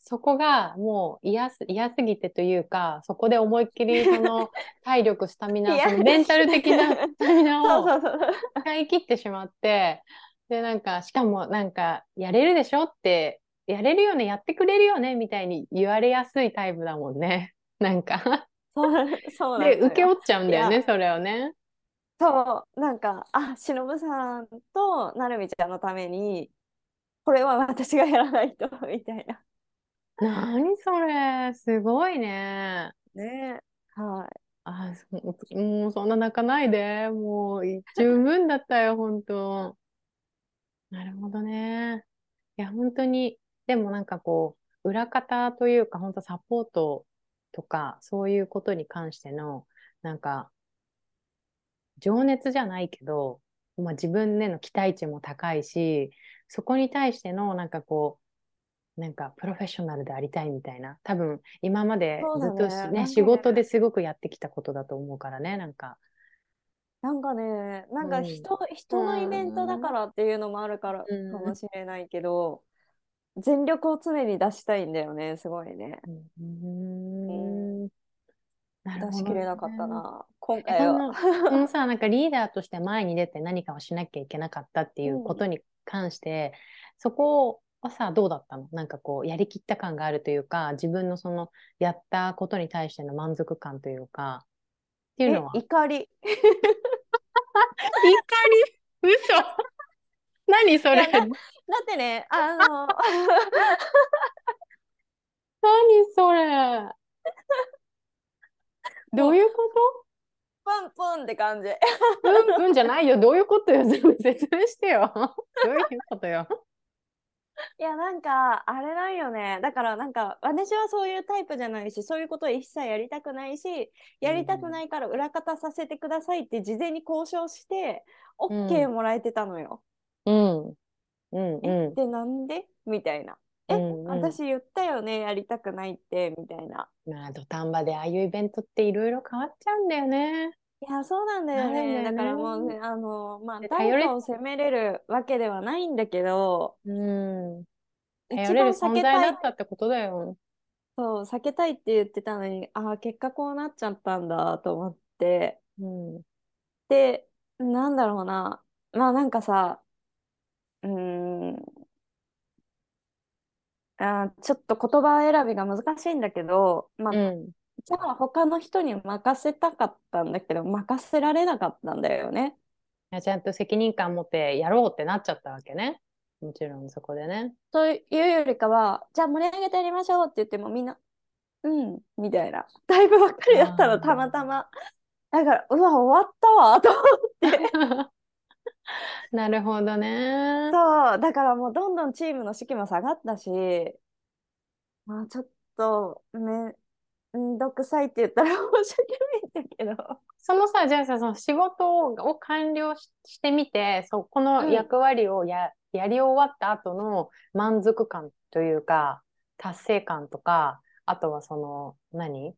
そこがもう嫌す嫌すぎてというか、そこで思いっきり その体力、スタミナ、そのメンタル的な スタミナを使い切ってしまって、で、なんか、しかもなんか、やれるでしょって、やれるよね、やってくれるよね、みたいに言われやすいタイプだもんね。なんかそうで、よ受け負っちゃうんだよね、それをね。そう、なんか、あ、しのぶさんとなるみちゃんのために、これは私がやらないと、みたいな。何それ、すごいね。ねはあ、そもうそんな泣かないで。もう十分だったよ、本当。なるほどね。いや、本当に、でもなんかこう、裏方というか、本当サポートとか、そういうことに関しての、なんか、情熱じゃないけど、まあ、自分への期待値も高いし、そこに対しての、なんかこう、なんかプロフェッショナルでありたいみたいな、多分今までずっとしね、ね仕事ですごくやってきたことだと思うからね、なんか。い。なんかね、なんかうん人、人のイベントだからっていうのもあるからうんかもしれないけど、全力を常に出したいんだよね、すごいね。うーん。なるほど出しきれなかったね。な、今え回は。その、さ、なんかリーダーとして前に出て何かをしなきゃいけなかったっていうことに関して、そこはさ、どうだったの？なんかこう、やりきった感があるというか、自分のその、やったことに対しての満足感というか、っていうえのは？怒り。怒り？嘘何それ？だだってね、あの、何それ？どういうこプンプンって感じ。とうんうんじゃないよ。どういうことよ。全部説明してよ。どういうことよ。いや、なんか、あれなんよね。だから、なんか、私はそういうタイプじゃないし、そういうことを一切やりたくないし、やりたくないから裏方させてくださいって事前に交渉して、OK もらえてたのよ。うん。うんで、なんで？みたいな。え、うんうん私言ったよね、やりたくないって、みたいな。ん。まあ、土壇場でああいうイベントっていろいろ変わっちゃうんだよね。いや、そうなんだよね。ねだからもうね、あの、まあ、誰かを責めれるわけではないんだけど、うん。頼一れる存在番避けたいだったってことだよ。そう、避けたいって言ってたのに、ああ、結果こうなっちゃったんだと思って。うん。で、なんだろうな。まあなんかさ、うーん、あーちょっと言葉選びが難しいんだけど、まあ、うん。じゃあ他の人に任せたかったんだけど、任せられなかったんだよね。ちゃんと責任感持ってやろうってなっちゃったわけね。もちろんそこでね。というよりかは、じゃあ盛り上げてやりましょうって言ってもみんな、うん、みたいな。タイプばっかりだったの、たまたま。だから、うわ、終わったわ、と思って。なるほどね。そう、だからもうどんどんチームの士気も下がったし、まあちょっとめんどくさいって言ったら 申し訳ないんだけど。そのさ、じゃあさ、その仕事を完了ししてみて、そこのうん。役割をや、やり終わった後の満足感というか、達成感とか、あとはその、何？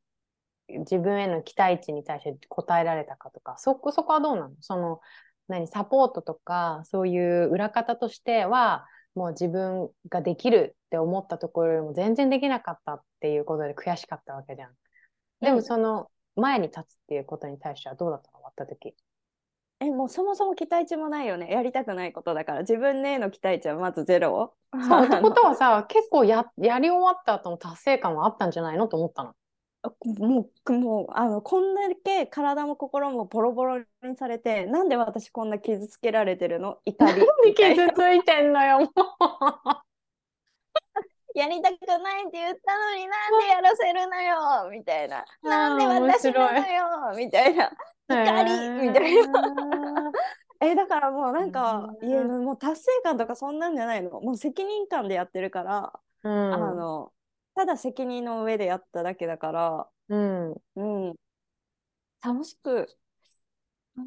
自分への期待値に対して応えられたかとか、そこ、そこはどうなの？その、何、サポートとか、そういう裏方としては、もう自分ができるって思ったところよりも全然できなかったっていうことで悔しかったわけじゃん。でうんもその前に立つっていうことに対してはどうだったの？終わった時。え、もうそもそも期待値もないよね。やりたくないことだから、自分への期待値はまずゼロ。そう、ってことあはさ、結構や、やり終わった後の達成感はあったんじゃないの？と思ったの。のもう、もう、あの、こんだけ体も心もボロボロにされて、なんで私こんな傷つけられてるの？怒りみたいな。ついてんのよ、もう。やりたくないって言ったのになんでやらせるのよみたいな。なんで私なのよみたいな。怒りみたいな。え、だからもうなんか、うんいや、もう達成感とかそんなんじゃないの。もう責任感でやってるから、うん。あの、ただ責任の上でやっただけだから、うん。うん。楽しく、あ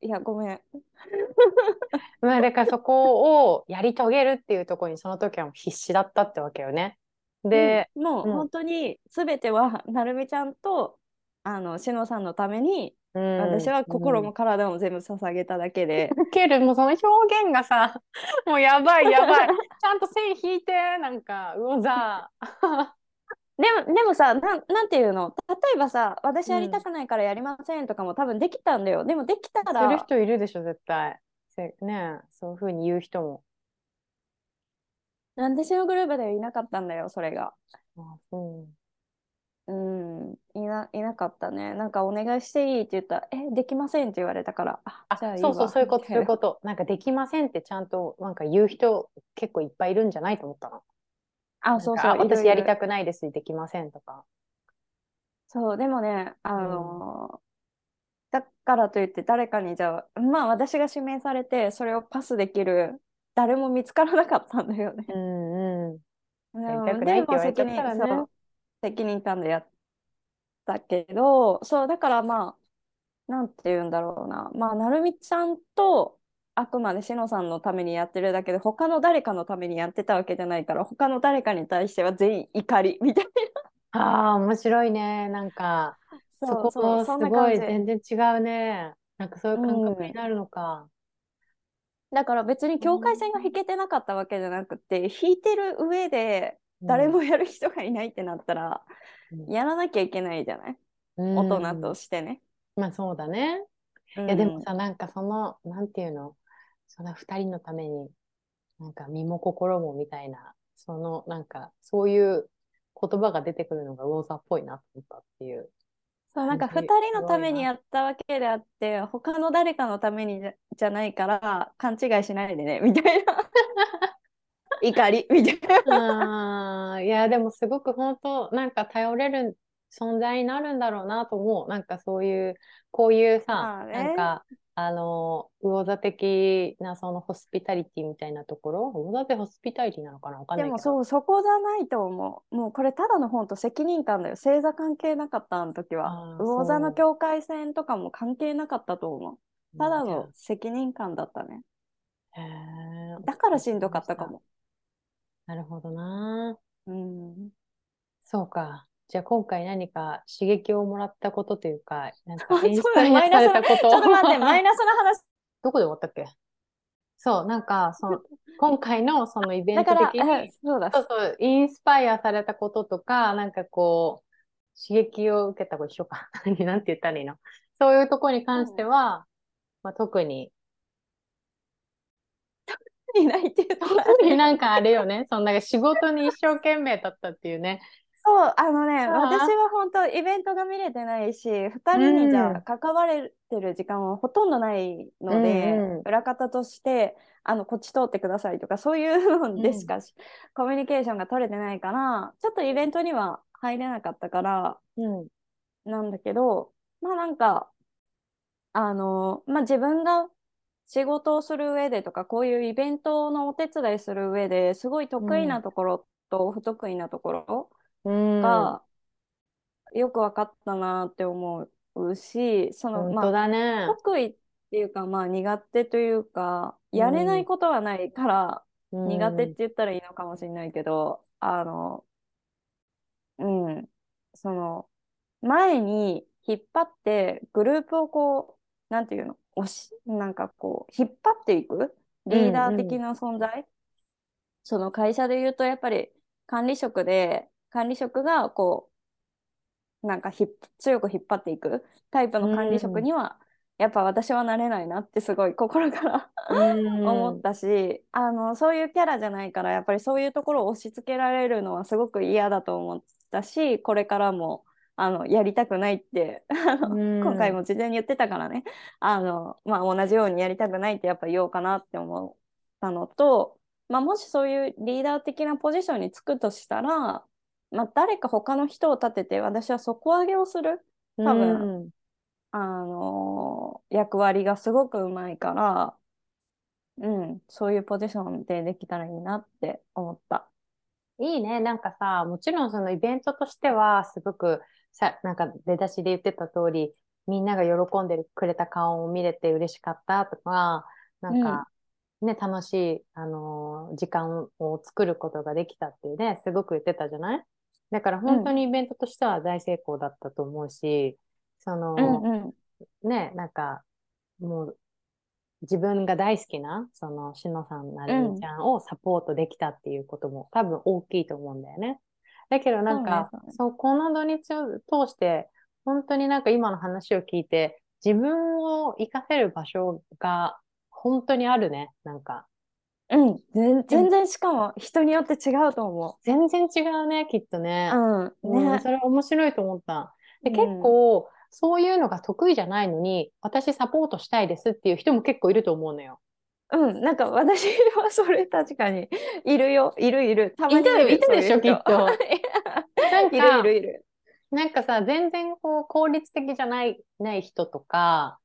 いや、ごめん。まあ、だからそこをやり遂げるっていうところにその時はもう必死だったってわけよね。で、うんもううん本当に全てはなるみちゃんとあのしのさんのために、うん私は心も体も全部捧げただけで、ウケる、もうその表現がさ、もうやばいやばい。ちゃんと線引いて、なんか、うおざ。でもでもさなんなんていうの？例えばさ私やりたくないからやりませんとかも多分できたんだよでもできたするら人いるでしょ、絶対。せねえそういうふうに言う人も。私のグループではいなかったんだよそれがあそううんいないなかったねなんかお願いしていいって言ったらえできませんって言われたからああじゃあいいそうそう、わそういうこと、みたいういうこと。なんかできませんってちゃんとなんか言う人結構いっぱいいるんじゃないと思ったの。あそうそう私やりたくないです、できませんとか。そう、でもね、あのだからといって誰かにじゃあ、まあ私が指名されてそれをパスできる誰も見つからなかったんだよね。うんうん。やりうんたくないって言われちゃったらね責任感でやったけど、そう、だからまあ、なんて言うんだろうな。まあ、なるみちゃんとあくまでしのさんのためにやってるだけで、他の誰かのためにやってたわけじゃないから、他の誰かに対しては全員怒りみたいな。ああ、面白いね。なんか、そこもすごい全然違うね。なんかそういう感覚になるのか。だから別に境界線が引けてなかったわけじゃなくて、引いてる上で誰もやる人がいないってなったら、うん。やらなきゃいけないじゃない、うん。大人としてね。まあそうだね。いいやでもさ、なんかその、なんていうの、その二人のために、なんか身も心もみたいな、その、なんか、そういう言葉が出てくるのが魚座っぽいなと思ったっていう。そうなんか2人のためにやったわけであって他の誰かのためにじゃないから勘違いしないでねみたいな 怒りみたいな。あいやでもすごく本当なんか頼れる存在になるんだろうなと思う。なんかそういうこういうさ、ね、なんかあの、魚座的なそのホスピタリティみたいなところ、魚座ってホスピタリティなのかな？わかんないでもそう、そこじゃないと思う。もうこれただの本と責任感だよ。星座関係なかったあの時は。魚座の境界線とかも関係なかったと思う。ただの責任感だったね。へだからしんどかったかも。なるほどな。うん。そうか。じゃあ今回何か刺激をもらったことというか、なんかインスパイアされたこと？ちょっと待って、マイナスの話。どこで終わったっけ？そう、なんか、その、今回のそのイベント的に、そうそうそう、インスパイアされたこととか、なんかこう、刺激を受けたこと一緒か。なんて言ったらいいの？そういうところに関しては、うん、まあ、特に。特にないっていう特になんかあれよね。そんな仕事に一生懸命だったっていうね。そうあのね私は本当イベントが見れてないし2人にじゃあ関われてる時間はほとんどないので、うんうん、裏方としてあのこっち通ってくださいとかそういうのでしか、うん、コミュニケーションが取れてないからちょっとイベントには入れなかったから、うん、なんだけどまあなんかあのまあ自分が仕事をする上でとかこういうイベントのお手伝いする上ですごい得意なところと不得意なところ、がよく分かったなって思うしその、まあ、ね、得意っていうか、まあ、苦手というかやれないことはないから、苦手って言ったらいいのかもしれないけどあのうん。その前に引っ張ってグループをこうなんていうの？押しなんかこう引っ張っていく？リーダー的な存在、うんうん、その会社で言うとやっぱり管理職で管理職がこうなんかひ強く引っ張っていくタイプの管理職には、やっぱ私はなれないなってすごい心から 思ったしあのそういうキャラじゃないからやっぱりそういうところを押し付けられるのはすごく嫌だと思ったしこれからもあのやりたくないって今回も事前に言ってたからねあの、まあ、同じようにやりたくないってやっぱ言おうかなって思ったのと、まあ、もしそういうリーダー的なポジションにつくとしたらまあ、誰か他の人を立てて私は底上げをする多分、うん、あのー、役割がすごくうまいから、うん、そういうポジションでできたらいいなって思った。いいね。なんかさ、もちろんそのイベントとしては、すごくさ、なんか出だしで言ってた通り、みんなが喜んでくれた顔を見れて嬉しかったとか、なんか、ね、楽しい、あのー、時間を作ることができたっていうね、すごく言ってたじゃない？だから本当にイベントとしては大成功だったと思うし、その、うんうん、ね、なんか、もう、自分が大好きな、その、しのさんなりみちゃんをサポートできたっていうことも、多分大きいと思うんだよね。だけどなんか、そう、ねそう、この土日を通して、本当になんか今の話を聞いて、自分を活かせる場所が本当にあるね、なんか。うん、全全然しかも人によって違うと思う。全然違うね、きっとね。うん、ね、うん、それ面白いと思った。で、結構、そういうのが得意じゃないのに、私サポートしたいですっていう人も結構いると思うのよ。うん、なんか私はそれ確かにいるよ、いるいる。たまにいるいるでしょ、きっと。なんかいるいるいる。なんかさ、全然こう効率的じゃないない人とか、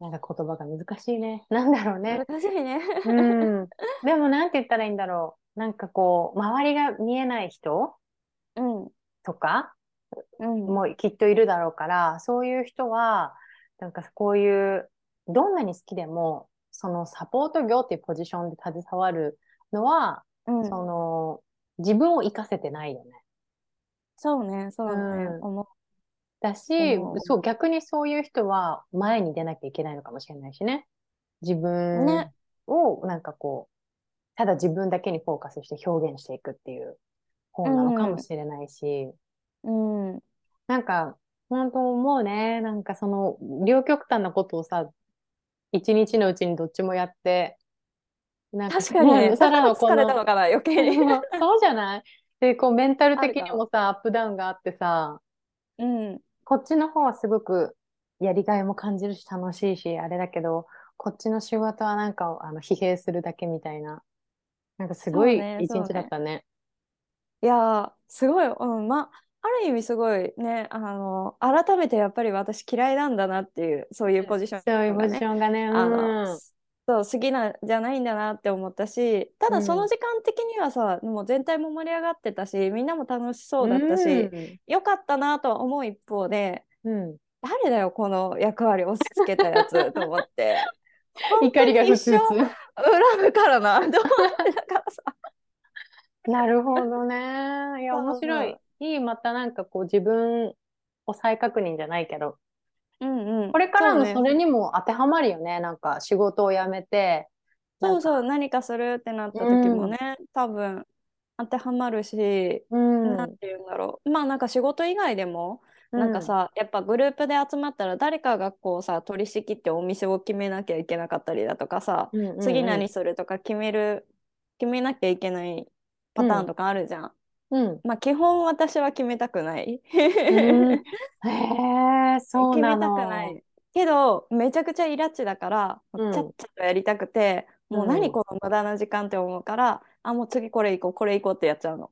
なんか言葉が難しいね。なんだろうね。難しいね。うん。でもなんて言ったらいいんだろう。なんかこう、周りが見えない人、うん、とか、うん、もきっといるだろうから、そういう人は、なんかこういう、どんなに好きでも、そのサポート業っていうポジションで携わるのは、うん、その、自分を生かせてないよね。そうね、そうね。うん、だし、そう、逆にそういう人は前に出なきゃいけないのかもしれないしね。自分をなんかこう、ただ自分だけにフォーカスして表現していくっていう方なのかもしれないし、うん、うん、なんか、本当思うね。なんかその、両極端なことをさ、一日のうちにどっちもやって、なんか確かにね、さらのこの、疲れたのかな、余計に。そうじゃない？で、こうメンタル的にもさ、アップダウンがあってさ、うん。こっちの方はすごくやりがいも感じるし楽しいし、あれだけど、こっちの仕事はなんかあの疲弊するだけみたいな、なんかすごい一日だったね。いやすごい、うん、まある意味すごいねあの改めてやっぱり私嫌いなんだなっていうそういうポジション、ね、そういうポジションがね、うん、あのそう好きなんじゃないんだなって思ったしただその時間的にはさ、うん、もう全体も盛り上がってたしみんなも楽しそうだったし、うん、よかったなとは思う一方で、うん、誰だよこの役割押し付けたやつ と思って。怒りがふつふつ。恨むからなと思ってだからさ。なるほどね。いや面白いいいまたなんかこう自分を再確認じゃないけど。うんうん、これからのそれにも当てはまるよね、ねなんか仕事を辞めて。そうそう、何かするってなった時もね、うん、多分当てはまるし、うん、なんて言うんだろう。まあなんか仕事以外でも、なんかさ、やっぱグループで集まったら誰かがこうさ取り仕切ってお店を決めなきゃいけなかったりだとかさ、うんうんうん、次何するとか決める決めなきゃいけないパターンとかあるじゃん。うん、まあ基本私は決めたくない。うん、へえそうなの決めたくない。けどめちゃくちゃイラッチだから、うん、ちゃっちゃとやりたくて、もう何この無駄な時間って思うから、あもう次これ行こうこれ行こうってやっちゃうの。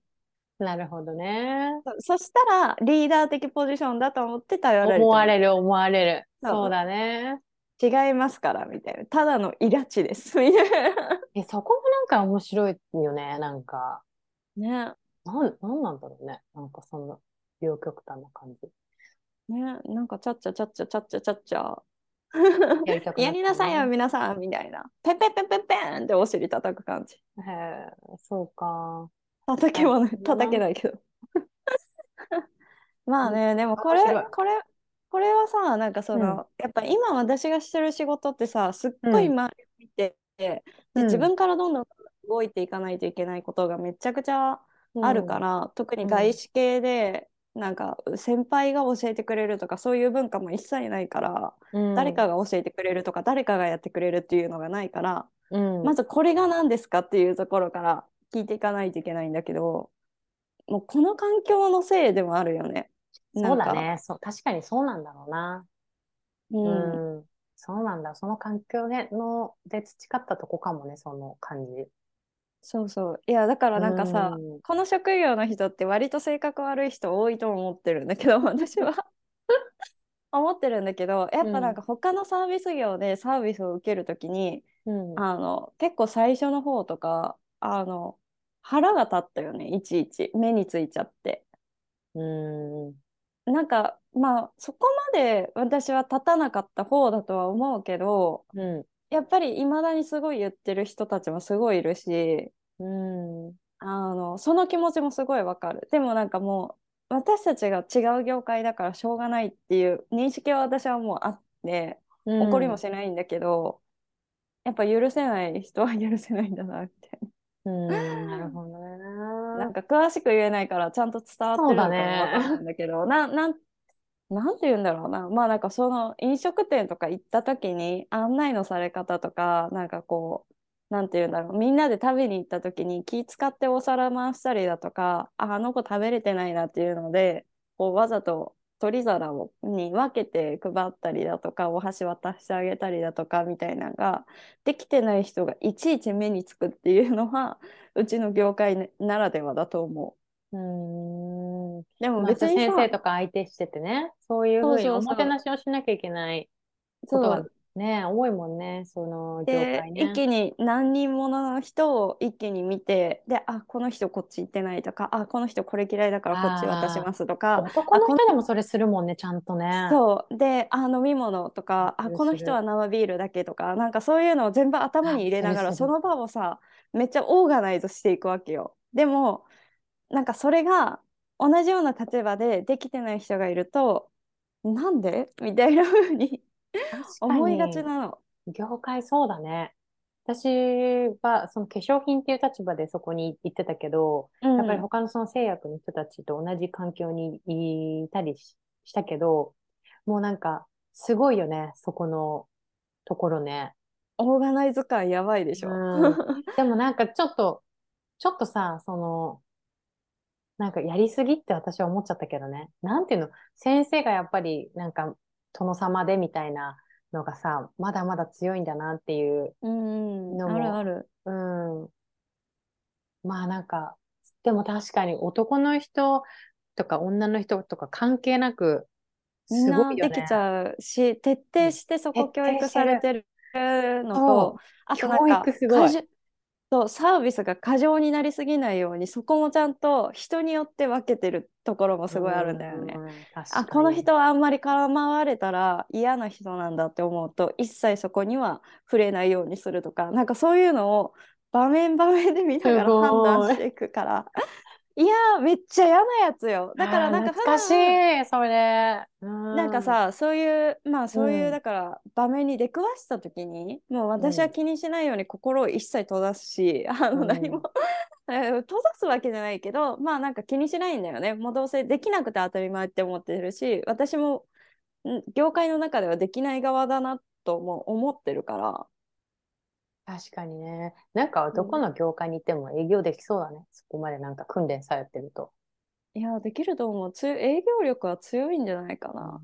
なるほどねそ。そしたらリーダー的ポジションだと思って頼られる。思われる思われる。そうだね。違いますからみたいな。ただのイラチですみたいな。えそこもなんか面白いよねなんか。ね。なん、なんなんだろうね。なんかそんな、両極端な感じ。ね、なんかちゃっちゃちゃっちゃちゃっちゃちゃっちゃ。やりやりなさいよ、皆さんみたいな。ペペペペペンってお尻叩く感じ。へえ、そうか。叩けはない、叩けないけど。まあね、でもこれ、これ、これはさ、なんかその、うん、やっぱ今私がしてる仕事ってさ、すっごい周りを見て、うん、で自分からどんどん動いていかないといけないことがめちゃくちゃあるから、うん、特に外資系で、なんか先輩が教えてくれるとかそういう文化も一切ないから、うん、誰かが教えてくれるとか誰かがやってくれるっていうのがないから、うん、まずこれが何ですかっていうところから聞いていかないといけないんだけどもうこの環境のせいでもあるよね。そうだね。そう確かにそうなんだろうな。うん、うん、そうなんだ。その環境でので培ったとこかもねその感じ。そうそう。いやだからなんかさ、うん、この職業の人って割と性格悪い人多いと思ってるんだけど 私は。思ってるんだけどやっぱなんか他のサービス業でサービスを受ける時に、うん、あの結構最初の方とかあの腹が立ったよねいちいち。目についちゃって。うん。なんかまあそこまで私は立たなかった方だとは思うけど、うん、やっぱりいまだにすごい言ってる人たちもすごいいるし、うん、あのその気持ちもすごいわかる。でもなんかもう私たちが違う業界だからしょうがないっていう認識は私はもうあって怒りもしないんだけど、やっぱ許せない人は許せないんだなって。うん、なるほどね。なんか詳しく言えないからちゃんと伝わってるのかも分かんだけど、ななんなんて言うんだろうな。まあなんかその飲食店とか行った時に案内のされ方とかなんかこうなんて言うんだろう。みんなで食べに行った時に気使ってお皿回したりだとかああの子食べれてないなっていうのでこうわざと取り皿をに分けて配ったりだとかお箸渡してあげたりだとかみたいなのができてない人がいちいち目につくっていうのはうちの業界ならではだと思う。うん。でも別に先生とか相手しててね、そういうふうにおもてなしをしなきゃいけないことがね、多いもんね、その業界ね。一気に何人もの人を一気に見て、で、あ、この人こっち行ってないとか、あ、この人これ嫌いだからこっち渡しますとか。男の人でもそれするもんね、ちゃんとね。そう。で、あ、飲み物とか、あ、この人は生ビールだけとか、なんかそういうのを全部頭に入れながら、その場をさ、めっちゃオーガナイズしていくわけよ。でも、なんかそれが同じような立場でできてない人がいるとなんで？みたいな風に思いがちなの。業界そうだね。私はその化粧品っていう立場でそこに行ってたけど、うん、やっぱり他のその製薬の人たちと同じ環境にいたりしたけど、もうなんかすごいよね、そこのところね。オーガナイズ感やばいでしょ。うん、でもなんかちょっと、ちょっとさ、その、なんかやりすぎって私は思っちゃったけどね。なんていうの、先生がやっぱりなんか殿様でみたいなのがさ、まだまだ強いんだなっていううん、のもあるある。うん。まあなんか、でも確かに男の人とか女の人とか関係なく、すごいよね。なできちゃうし、徹底してそこ徹教育されてるのそとう、あとなん教か育すごいそうサービスが過剰になりすぎないように、そこもちゃんと人によって分けてるところもすごいあるんだよね。あ、かこのに人はあんまり絡まわれたら嫌な人なんだって思うと、一切そこには触れないようにするとか、なんかそういうのを場面場面で見ながら判断していくから、いやー、めっちゃ嫌なやつよ。だからなんか懐かし普い、それ。うん。なんか、さ、そういう、まあそういう、うんだから場面に出くわした時に、もう私はうん気にしないように心を一切閉ざすし、あうん。の何も、え ー閉ざすわけじゃないけど、まあなんか気にしないんだよね。もうどうせできなくて当たり前って思ってるし、私もん業界の中ではできない側だなとも思ってるから、確かにね。なんかどこの業界に行っても営業できそうだね。そこまでなんか訓練されてると。いや、できると思う。つ営業力は強いんじゃないかな。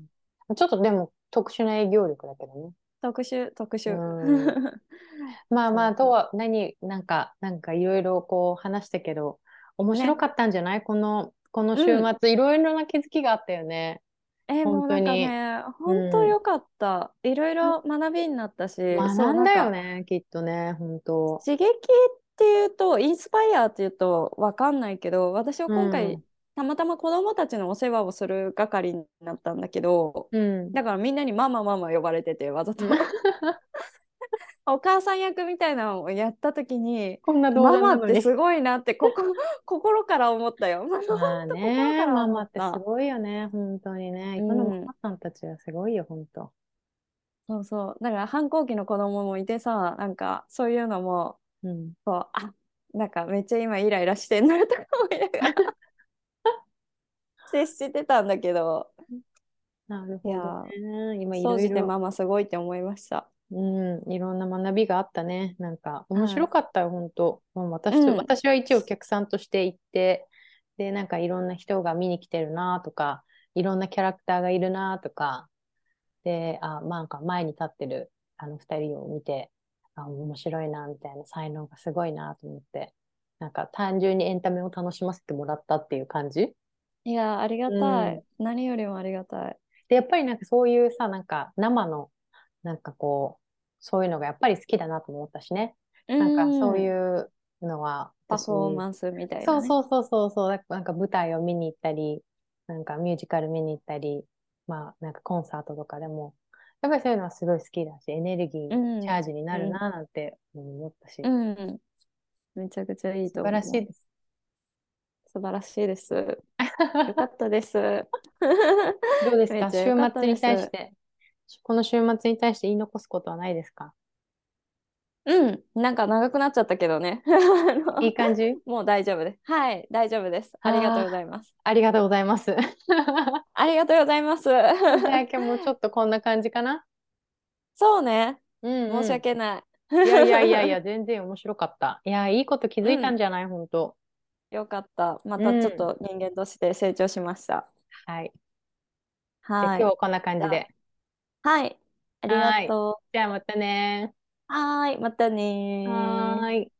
ちょっとでも特殊な営業力だけどね。特殊、特殊。うん まあまあ、とは何、なんか、なんかいろいろこう話したけど、面白かったんじゃない、この、この週末、いろいろな気づきがあったよね。えーもうなんかね、本当良かった。いろいろ学びになったし、学んだよね、きっとね、本当。刺激っていうと、インスパイアっていうと分かんないけど、私は今回、うんたまたま子供たちのお世話をする係になったんだけど、うん。だからみんなにママママ呼ばれてて、わざとうん。お母さん役みたいなのをやった時に、こんな動マ。マってすごいなってここ 心から思ったよ。まあね、ママってすごいよね、本当にね。うん今のママさんたちはすごいよ、本当。そうそう。だから反抗期の子供もいてさ、なんかそういうのも、うん。こう、あ、なんかめっちゃ今イライラしてんなとか思いながら接してたんだけど、なるほいやどね。今い総ろいろ、じてママすごいって思いました。うん、いろんな学びがあったね。なんか面はい白かったよ、本当。もう私と、うん私は一応お客さんとして行って、で、なんかいろんな人が見に来てるなとか、いろんなキャラクターがいるなとか、で、あ、まあなんか前に立ってるあの二人を見て、あ、面白いなみたいな才能がすごいなと思って、なんか単純にエンタメを楽しませてもらったっていう感じ。いや、ありがたい。何よりもありがたい。で、やっぱりなんかそういうさ、なんか生の、なんかこう、そういうのがやっぱり好きだなと思ったしね。なんかそういううのはパフォーンマンスみたいな、ね。そうそうそうそうそう、なんか舞台を見に行ったり、なんかミュージカル見に行ったり、まあなんかコンサートとかでも、やっぱりそういうのはすごい好きだし、エネルギー、うんチャージになるななんて思ったし、うん。めちゃくちゃいいと思う。素晴らしいです。素晴らしいです。よかったです。どうですか？週末に対して、この週末に対して言い残すことはないですか？うん、なんか長くなっちゃったけどね。いい感じ？もう大丈夫です。はい、大丈夫です。ありがとうございます。ありがとうございます。じ ありがとうございます。ゃあ今日もちょっとこんな感じかな？そうね、うん、うん。申し訳ない。いやいやいやいや、全然面白かった。いや、いいこと気づいたんじゃない、本当。よかった。またちょっと人間として成長しました。はい。じゃあはい。今日はこんな感じで。はい。ありがとじゃあまたね。う。はーい。またねー。はーい。